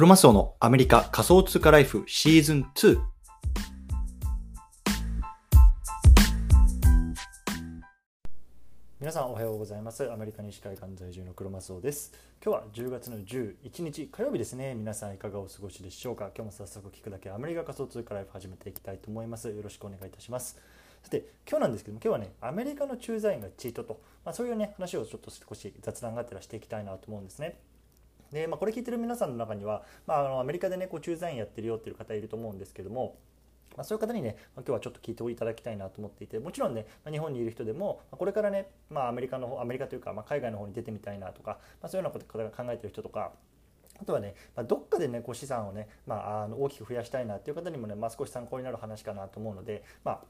クロマスオのアメリカ仮想通貨ライフシーズン2。皆さんおはようございます。アメリカ西海岸在住のクロマスオです。今日は10月の11日火曜日ですね。皆さんいかがお過ごしでしょうか？今日も早速聞くだけアメリカ仮想通貨ライフ始めていきたいと思います。よろしくお願いいたします。さて今日なんですけども今日はねアメリカの駐在員がチートと、まあ、そういうね話をちょっと少し雑談があったらしていきたいなと思うんですね。で、まあ、これ聞いてる皆さんの中には、まあ、あのアメリカでねこう駐在員やってるよっていう方いると思うんですけどもまあ、そういう方にね、まあ、今日はちょっと聞いていただきたいなと思っていてもちろんね、まあ、日本にいる人でも、まこれからね、まあ、アメリカのアメリカというか、まあ海外の方に出てみたいなとか、まあそういうようなことが考えてる人とかあとはね、まあ、どっかでねこう資産をね、まあ、あの大きく増やしたいなっていう方にもね、まあ、少し参考になる話かなと思うので、まあ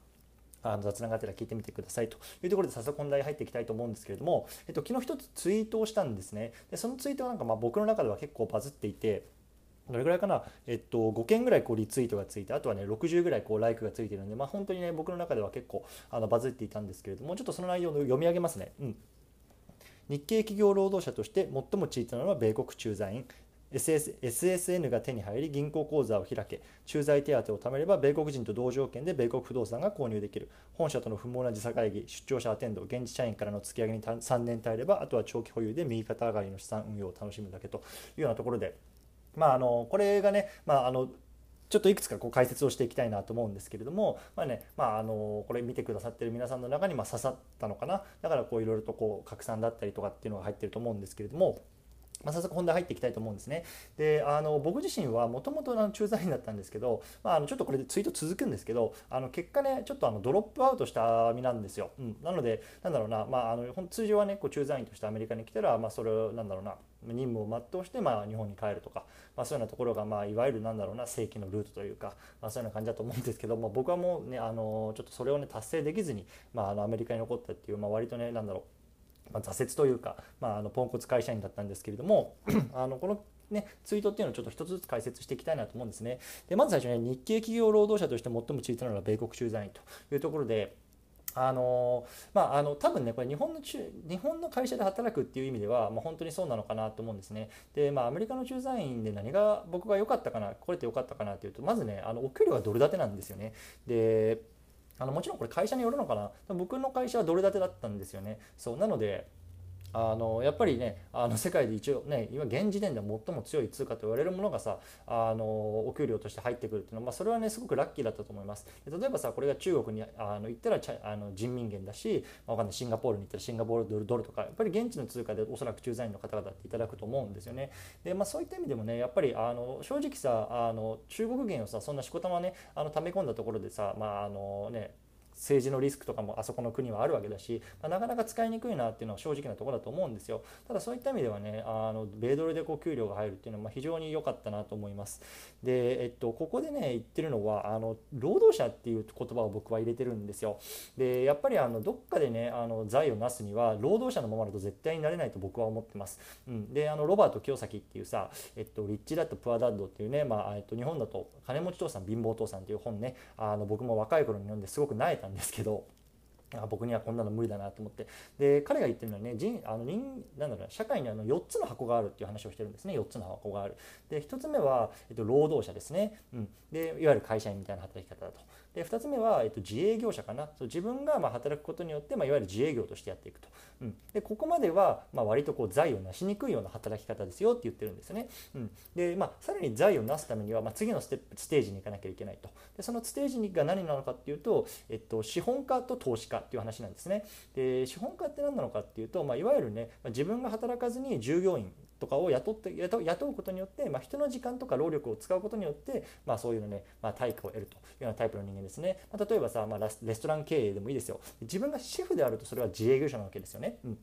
あの雑談がてら聞いてみてくださいというところで早速本題入っていきたいと思うんですけれども、えっと、昨日一つツイートをしたんですね。でそのツイートはなんかまあ僕の中では結構バズっていてどれぐらいかな、えっと、5件ぐらいこうリツイートがついてあとはね60ぐらいこうライクがついてるんで、まあ、本当にね僕の中では結構あのバズっていたんですけれどもちょっとその内容を読み上げますね。うん。日系企業労働者として最もチートなのは米国駐在員。SS SSN が手に入り銀行口座を開け駐在手当を貯めれば米国人と同条件で米国不動産が購入できる本社との不毛な時差会議出張者アテンド現地社員からの突き上げに3年耐えればあとは長期保有で右肩上がりの資産運用を楽しむだけというようなところでまああのこれがね、まあ、あのちょっといくつかこう解説をしていきたいなと思うんですけれども、まあねまあ、あのこれ見てくださってる皆さんの中にま刺さったのかなだからこういろいろとこう拡散だったりとかっていうのが入ってると思うんですけれども。まあ、早速本題入っていきたいと思うんですね。であの僕自身はもともと駐在員だったんですけど、まあ、あのちょっとこれでツイート続くんですけどあの結果ねちょっとあのドロップアウトした身なんですよ。うん、なのでなんだろうな、まあ、あの通常はねこう駐在員としてアメリカに来たら、まあ、それなんだろうな任務を全うして、まあ、日本に帰るとか、まあ、そういうようなところが、まあ、いわゆるなんだろうな正規のルートというか、まあ、そういうような感じだと思うんですけど、まあ、僕はもうねあのちょっとそれをね達成できずに、まあ、あのアメリカに残ったっていう、まあ、割とねなんだろうまあ、挫折というか、まあ、あのポンコツ会社員だったんですけれども あのこのね、ツイートっていうのをちょっと一つずつ解説していきたいなと思うんですね。でまず最初に、ね、日系企業労働者として最もツイートなのは米国駐在員というところで、あのまあ、あの多分ねこれ日本の中日本の会社で働くっていう意味では、まあ、本当にそうなのかなと思うんですね。で、まあ、アメリカの駐在員で何が僕が良かったかなこれって良かったかなっていうとまずねあのお給料がドル建てなんですよね。であのもちろんこれ会社によるのかな僕の会社はドル建てだったんですよね。そうなのであのやっぱりねあの世界で一応ね今現時点で最も強い通貨と言われるものがさあのお給料として入ってくるっていうのは、まあ、それはねすごくラッキーだったと思います。例えばさこれが中国にあの行ったらあの人民元だし、まあ、わかんないシンガポールに行ったらシンガポールドルとかやっぱり現地の通貨でおそらく駐在員の方々っていただくと思うんですよね。で、まあ、そういった意味でもねやっぱりあの正直さあの中国元をさそんなしこたまねあの溜め込んだところでさまああのね政治のリスクとかもあそこの国はあるわけだし、まあ、なかなか使いにくいなっていうのは正直なところだと思うんですよ。ただそういった意味ではねあの米ドルでこう給料が入るっていうのは非常に良かったなと思います。で、えっと、ここでね言ってるのはあの労働者っていう言葉を僕は入れてるんですよ。でやっぱりあのどっかでねあの財を成すには労働者のままだと絶対になれないと僕は思ってます、うん、であのロバート清崎っていうさ、えっと、リッチダットプアダッドっていうね、まあえっと、日本だと金持ち父さん貧乏父さんっていう本ねあの僕も若い頃に読んですごく萎えたんですけどあ僕にはこんなの無理だなと思って。で彼が言ってるのはね人あの人なんだろう社会にあの4つの箱があるっていう話をしてるんですね。4つの箱がある。で1つ目は、えっと、労働者ですね、うん、でいわゆる会社員みたいな働き方だと。で2つ目は、えっと、自営業者かな。そう自分がま働くことによって、まあ、いわゆる自営業としてやっていくと、うん、でここまでは、ま、割とこう財を成しにくいような働き方ですよって言ってるんですね、うん、で、まあ、さらに財を成すためには、ま、次のステップステージに行かなきゃいけないと。でそのステージが何なのかっていうと、えっと、資本家と投資家っていう話なんですね。で資本家って何なのかっていうと、まあ、いわゆるね自分が働かずに従業員とかを雇って雇うことによって、まあ、人の時間とか労力を使うことによって、まあ、そういうのね、まあ、対価を得るというようなタイプの人間ですね、まあ、例えばさ、まあ、レストラン経営でもいいですよ。自分がシェフであるとそれは自営業者なわけですよね、うん。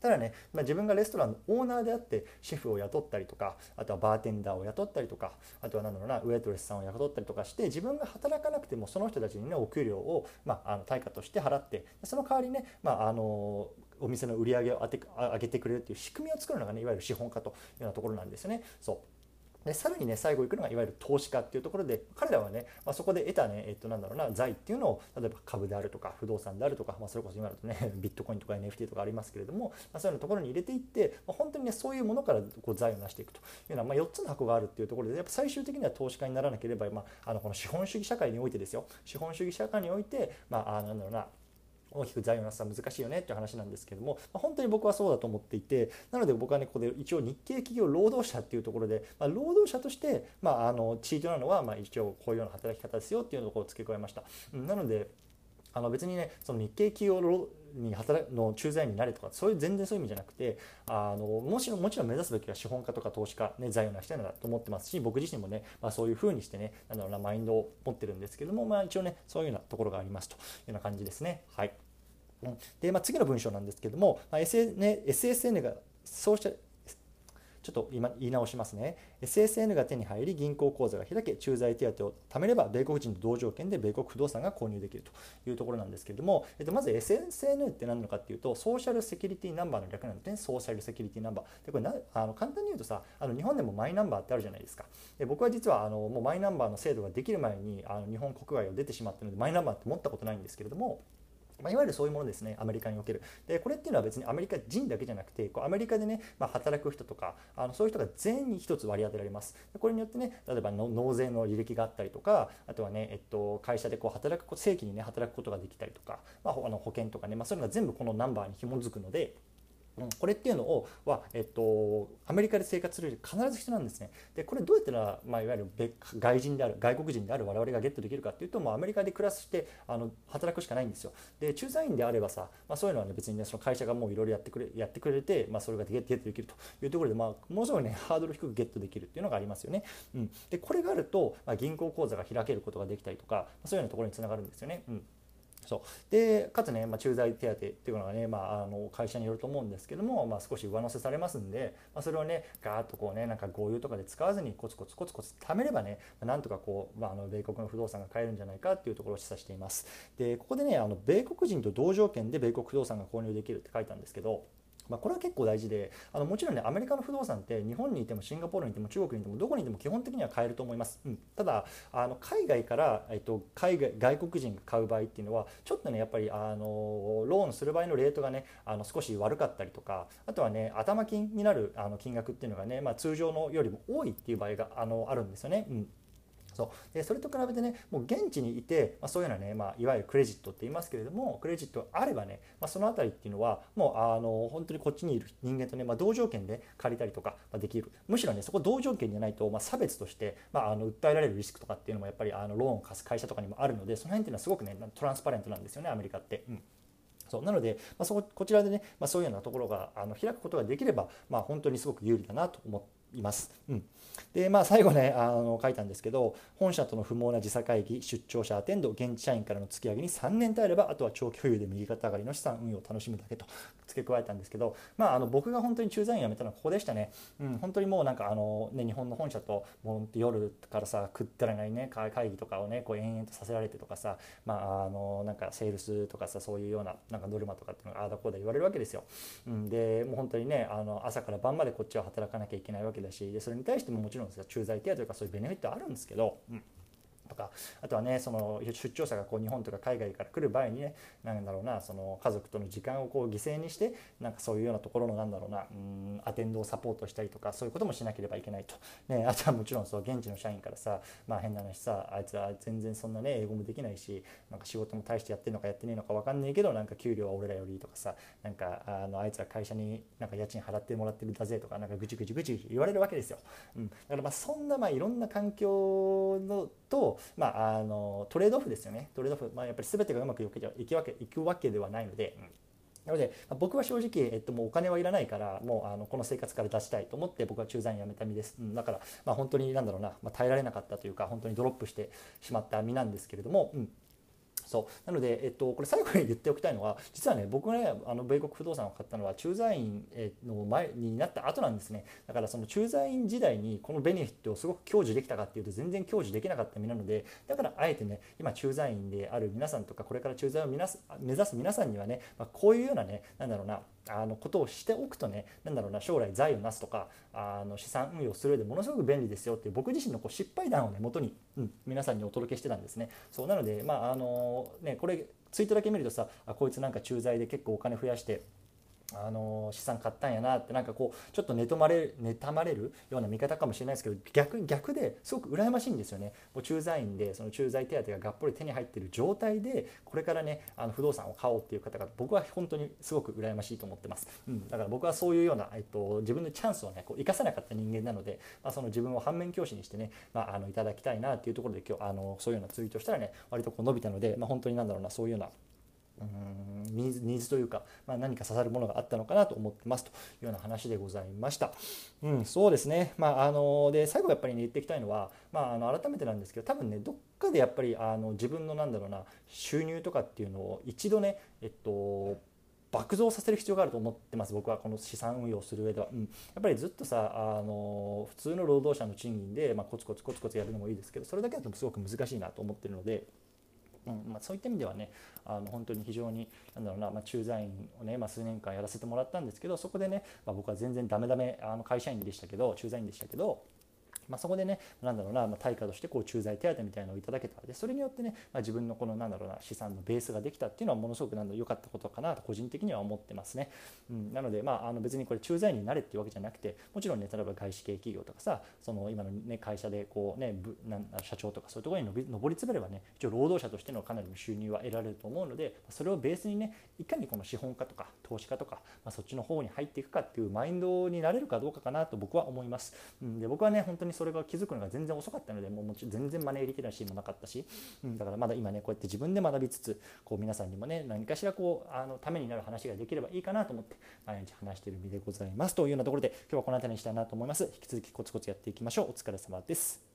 ただね、まあ、自分がレストランのオーナーであってシェフを雇ったりとかあとはバーテンダーを雇ったりとかあとは何だろうなウェイトレスさんを雇ったりとかして自分が働かなくてもその人たちにねお給料を、まあ、あの対価として払ってその代わりね、まあ、あのお店の売り上げを上げてくれるっていう仕組みを作るのがねいわゆる資本家というようなところなんですよね。そうでさらにね最後行くのがいわゆる投資家っていうところで彼らはね、まあ、そこで得たねえっとなんだろうな財っていうのを例えば株であるとか不動産であるとか、まあ、それこそ今だとね ビットコインとか NFT とかありますけれども、まあ、そういうのところに入れていって、まあ、本当にねそういうものからこう財を成していくというのは、まあ、4つの箱があるっていうところでやっぱ最終的には投資家にならなければ、まあ、あのこの資本主義社会においてですよ資本主義社会においてまあなんだろうな大きく財を成すは難しいよねっていう話なんですけども、まあ、本当に僕はそうだと思っていてなので僕はねここで一応日系企業労働者っていうところで、まあ、労働者として、まあ、あのチートなのは、まあ、一応こういうような働き方ですよっていうのを付け加えました。なのであの別にねその日系企業に働の駐在員になれとかそういう全然そういう意味じゃなくてあのもちろんもちろん目指すべきは資本家とか投資家、ね、財を成したいなと思ってますし僕自身もね、まあ、そういうふうにしてねなんだろうなマインドを持ってるんですけども、まあ、一応ねそういうようなところがありますというような感じですね。はいで、まあ、次の文章なんですけども、まあ、SN SSN がソーシャルちょっと今言い直しますね。SSN が手に入り、銀行口座が開け、駐在手当を貯めれば、米国人と同条件で米国不動産が購入できるというところなんですけれども、えっと、まず SSN って何なのかっていうと、ソーシャルセキュリティナンバーの略なんですね、ソーシャルセキュリティナンバー。でこれなあの簡単に言うとさ、あの日本でもマイナンバーってあるじゃないですか。で僕は実はあのもうマイナンバーの制度ができる前にあの日本国外を出てしまったので、マイナンバーって持ったことないんですけれども、まあ、いわゆるそういうものですね、アメリカにおける。で、これっていうのは別にアメリカ人だけじゃなくて、こうアメリカでね、まあ、働く人とか、あのそういう人が全員に1つ割り当てられます。でこれによってね、例えば納税の履歴があったりとか、あとはね、えっと、会社でこう働く、正規にね、働くことができたりとか、まあ、あの保険とかね、まあ、そういうのが全部このナンバーに紐づくので、これっていうのをは、えっと、アメリカで生活するより必ず必要なんですね。でこれどうやったら、まあ、いわゆる外人である外国人である我々がゲットできるかっていうともうアメリカで暮らしてあの働くしかないんですよ。で駐在員であればさ、まあ、そういうのは、ね、別にねその会社がもういろいろやってくれやってくれて、まあ、それがゲットできるというところで、まあ、ものすごいねハードル低くゲットできるっていうのがありますよね。うん、でこれがあると、まあ、銀行口座が開けることができたりとかそういうようなところにつながるんですよね。うんそう。でかつね、まあ、駐在手当っていうのがね、まあ、あの会社によると思うんですけども、まあ、少し上乗せされますんで、まあ、それをねガーッとこうねなんか豪遊とかで使わずにコツコツコツコツ貯めればねなんとかこう、まあ、あの米国の不動産が買えるんじゃないかっていうところを示唆しています。でここでねあの米国人と同条件で米国不動産が購入できるって書いたんですけどまあ、これは結構大事であのもちろんねアメリカの不動産って日本にいてもシンガポールにいても中国にいてもどこにいても基本的には買えると思います、うん、ただあの海外から、えっと、海外外国人が買う場合っていうのはちょっとねやっぱりあのローンする場合のレートがねあの少し悪かったりとかあとはね頭金になるあの金額っていうのがね、まあ、通常のよりも多いっていう場合があのあるんですよね。うん。そう。でそれと比べてねもう現地にいて、まあ、そういうようなね、まあ、いわゆるクレジットって言いますけれどもクレジットあればね、まあ、その辺りっていうのはもうあの本当にこっちにいる人間とね、まあ、同条件で借りたりとかできる。むしろねそこ同条件じゃないと、まあ、差別として、まあ、あの訴えられるリスクとかっていうのもやっぱりあのローンを貸す会社とかにもあるのでその辺っていうのはすごくねトランスパレントなんですよねアメリカって。うん。そう。なので、まあ、そここちらでね、まあ、そういうようなところがあの開くことができれば、まあ、本当にすごく有利だなと思っています。うん。でまあ、最後ねあの書いたんですけど本社との不毛な時差会議出張者アテンド現地社員からの突き上げに3年耐えればあとは長期保有で右肩上がりの資産運用を楽しむだけと付け加えたんですけど、まあ、あの僕が本当に駐在員辞めたのはここでしたね、うん、本当にもうなんかあの、ね、日本の本社ともう夜からさ食ってらないね会議とかをねこう延々とさせられてとかさ、まあ、あのなんかセールスとかさそういうようななんかノルマとかっていうのがああだこうだ言われるわけですよ、うん、でもう本当にねあの朝から晩までこっちは働かなきゃいけないわけだしでそれに対してももちろん駐在手当とかそういうベネフィットあるんですけど、うん。とかあとはねその出張者がこう日本とか海外から来る場合にね何だろうなその家族との時間をこう犠牲にしてなんかそういうようなところのなんだろうなうんアテンドをサポートしたりとかそういうこともしなければいけないと、ね、あとはもちろんそう現地の社員からさまあ変な話さあいつは全然そんなね英語もできないしなんか仕事も大してやってるのかやってねえのか分かんないけどなんか給料は俺らよりとかさなんかあのあいつは会社になんか家賃払ってもらってるんだぜとかなんかぐちぐちぐち言われるわけですよ。うん、だからまあそんなまあいろんな環境のと、まあ、あのトレードオフですよねトレードオフ、まあ、やっぱり全てがうまくいくわけいくわけではないので。うんなので、僕は正直、えっと、もうお金はいらないから、もうあのこの生活から出したいと思って、僕は駐在員辞めた身です。うん、だから、まあ、本当になんだろうな、まあ、耐えられなかったというか、本当にドロップしてしまった身なんですけれども、うん、そう。なので、えっと、これ最後に言っておきたいのは実はね僕がねあの米国不動産を買ったのは駐在員の前になった後なんですね。だからその駐在員時代にこのベネフィットをすごく享受できたかっていうと全然享受できなかった身なのでだからあえてね今駐在員である皆さんとかこれから駐在を目指す皆さんにはね、まあ、こういうようなねなんだろうなあのことをしておくとねなんだろうな将来財をなすとかあの資産運用する上でものすごく便利ですよっていう僕自身のこう失敗談をね元に、うん、皆さんにお届けしてたんですね。そうなのでまああのねこれツイートだけ見るとさあこいつなんか駐在で結構お金増やしてあの資産買ったんやなってなんかこうちょっと妬まれ妬まれるような見方かもしれないですけど逆逆ですごく羨ましいんですよね。もう駐在員でその駐在手当ががっぽり手に入ってる状態でこれからねあの不動産を買おうっていう方が僕は本当にすごく羨ましいと思ってます、うん、だから僕はそういうような、えっと、自分のチャンスをねこう生かさなかった人間なので、まあ、その自分を反面教師にしてね、まあ、あのいただきたいなっていうところで今日あのそういうようなツイートしたらね割とこう伸びたので、まあ、本当になんだろうなそういうようなうんニーズニーズというか、まあ、何か刺さるものがあったのかなと思ってますというような話でございました。うん、そうですね、まあ、あので最後やっぱり、ね、言っていきたいのは、まあ、あの改めてなんですけど多分ねどっかでやっぱりあの自分のなんだろうな収入とかっていうのを一度ね、えっと、爆増させる必要があると思ってます僕はこの資産運用する上では、うん、やっぱりずっとさあの普通の労働者の賃金で、まあ、コツコツコツコツやるのもいいですけどそれだけだとすごく難しいなと思ってるので。うんまあ、そういった意味ではねあの本当に非常になんだろうな、まあ、駐在員をね、まあ、数年間やらせてもらったんですけどそこでね、まあ、僕は全然ダメダメあの会社員でしたけど駐在員でしたけどまあ、そこでねなんだろうな、まあ、対価としてこう駐在手当みたいなのをいただけたでそれによってね、まあ、自分のこのなんだろうな資産のベースができたっていうのはものすごくなんだ良かったことかなと個人的には思ってますね、うん、なので、まあ、あの別にこれ駐在員になれっていうわけじゃなくてもちろんね例えば外資系企業とかさその今の、ね、会社でこう、ね、な社長とかそういうところに上り詰めればね一応労働者としてのかなりの収入は得られると思うのでそれをベースにねいかにこの資本家とか投資家とか、まあ、そっちの方に入っていくかっていうマインドになれるかどうかかなと僕は思います、うん、で僕はね本当にそれが気づくのが全然遅かったのでもうもち全然マネーリテラシーもなかったし、うん、だからまだ今ねこうやって自分で学びつつこう皆さんにもね何かしらこうあのためになる話ができればいいかなと思って毎日話している身でございます。というようなところで今日はこの辺りにしたいなと思います。引き続きコツコツやっていきましょう。お疲れ様です。